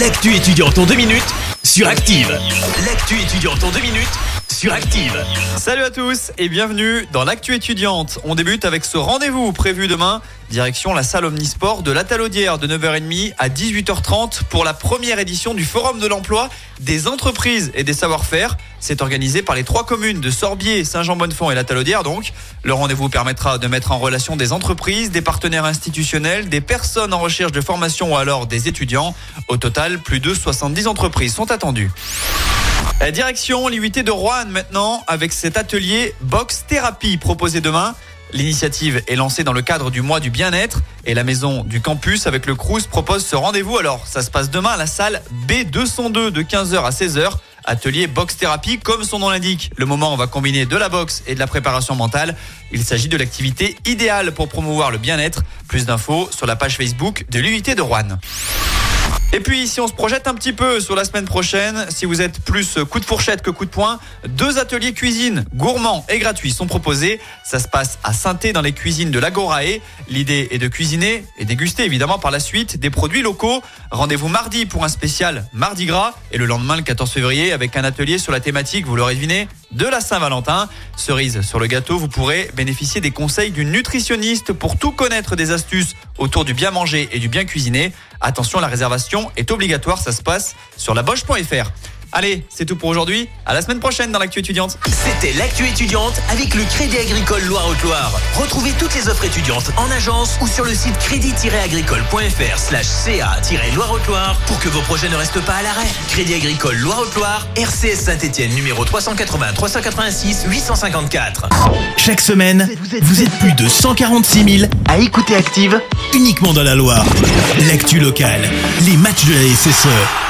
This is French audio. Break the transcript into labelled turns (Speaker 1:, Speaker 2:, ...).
Speaker 1: L'actu étudiante en deux minutes sur Active. L'actu étudiante en deux minutes
Speaker 2: Salut à tous et bienvenue dans l'actu étudiante. On débute avec ce rendez-vous prévu demain. Direction la salle Omnisport de la Talaudière de 9h30 à 18h30 pour la première édition du Forum de l'emploi des entreprises et des savoir-faire. C'est organisé par les trois communes de Sorbier, Saint-Jean-Bonnefond et la Talaudière donc. Le rendez-vous permettra de mettre en relation des entreprises, des partenaires institutionnels, des personnes en recherche de formation ou alors des étudiants. Au total, plus de 70 entreprises sont attendues. Direction l'IUT de Rouen maintenant avec cet atelier Box Thérapie proposé demain. L'initiative est lancée dans le cadre du mois du bien-être et la maison du campus avec le Crous propose ce rendez-vous. Alors, ça se passe demain à la salle B202 de 15h à 16h. Atelier box thérapie, comme son nom l'indique. Le moment, on va combiner de la boxe et de la préparation mentale. Il s'agit de l'activité idéale pour promouvoir le bien-être. Plus d'infos sur la page Facebook de l'UIT de Rouen. Et puis, si on se projette un petit peu sur la semaine prochaine, si vous êtes plus coup de fourchette que coup de poing, deux ateliers cuisine gourmands et gratuits sont proposés. Ça se passe à saint dans les cuisines de l'Agorae. L'idée est de cuisiner et déguster évidemment par la suite des produits locaux. Rendez-vous mardi pour un spécial Mardi Gras et le lendemain, le 14 février, avec un atelier sur la thématique, vous l'aurez deviné, de la Saint-Valentin. Cerise sur le gâteau, vous pourrez bénéficier des conseils d'une nutritionniste pour tout connaître des astuces autour du bien manger et du bien cuisiner. Attention, la réservation est obligatoire, ça se passe sur laboche.fr. Allez, c'est tout pour aujourd'hui. À la semaine prochaine dans l'actu étudiante.
Speaker 1: C'était l'actu étudiante avec le Crédit Agricole Loire-Haute-Loire. Retrouvez toutes les offres étudiantes en agence ou sur le site crédit-agricole.fr slash ca-loire-haute-loire pour que vos projets ne restent pas à l'arrêt. Crédit Agricole Loire-Haute-Loire, RCS Saint-Etienne numéro 380 386 854. Chaque semaine, vous êtes plus de 146 000 à écouter Active uniquement dans la Loire. L'actu locale, les matchs de la SSE,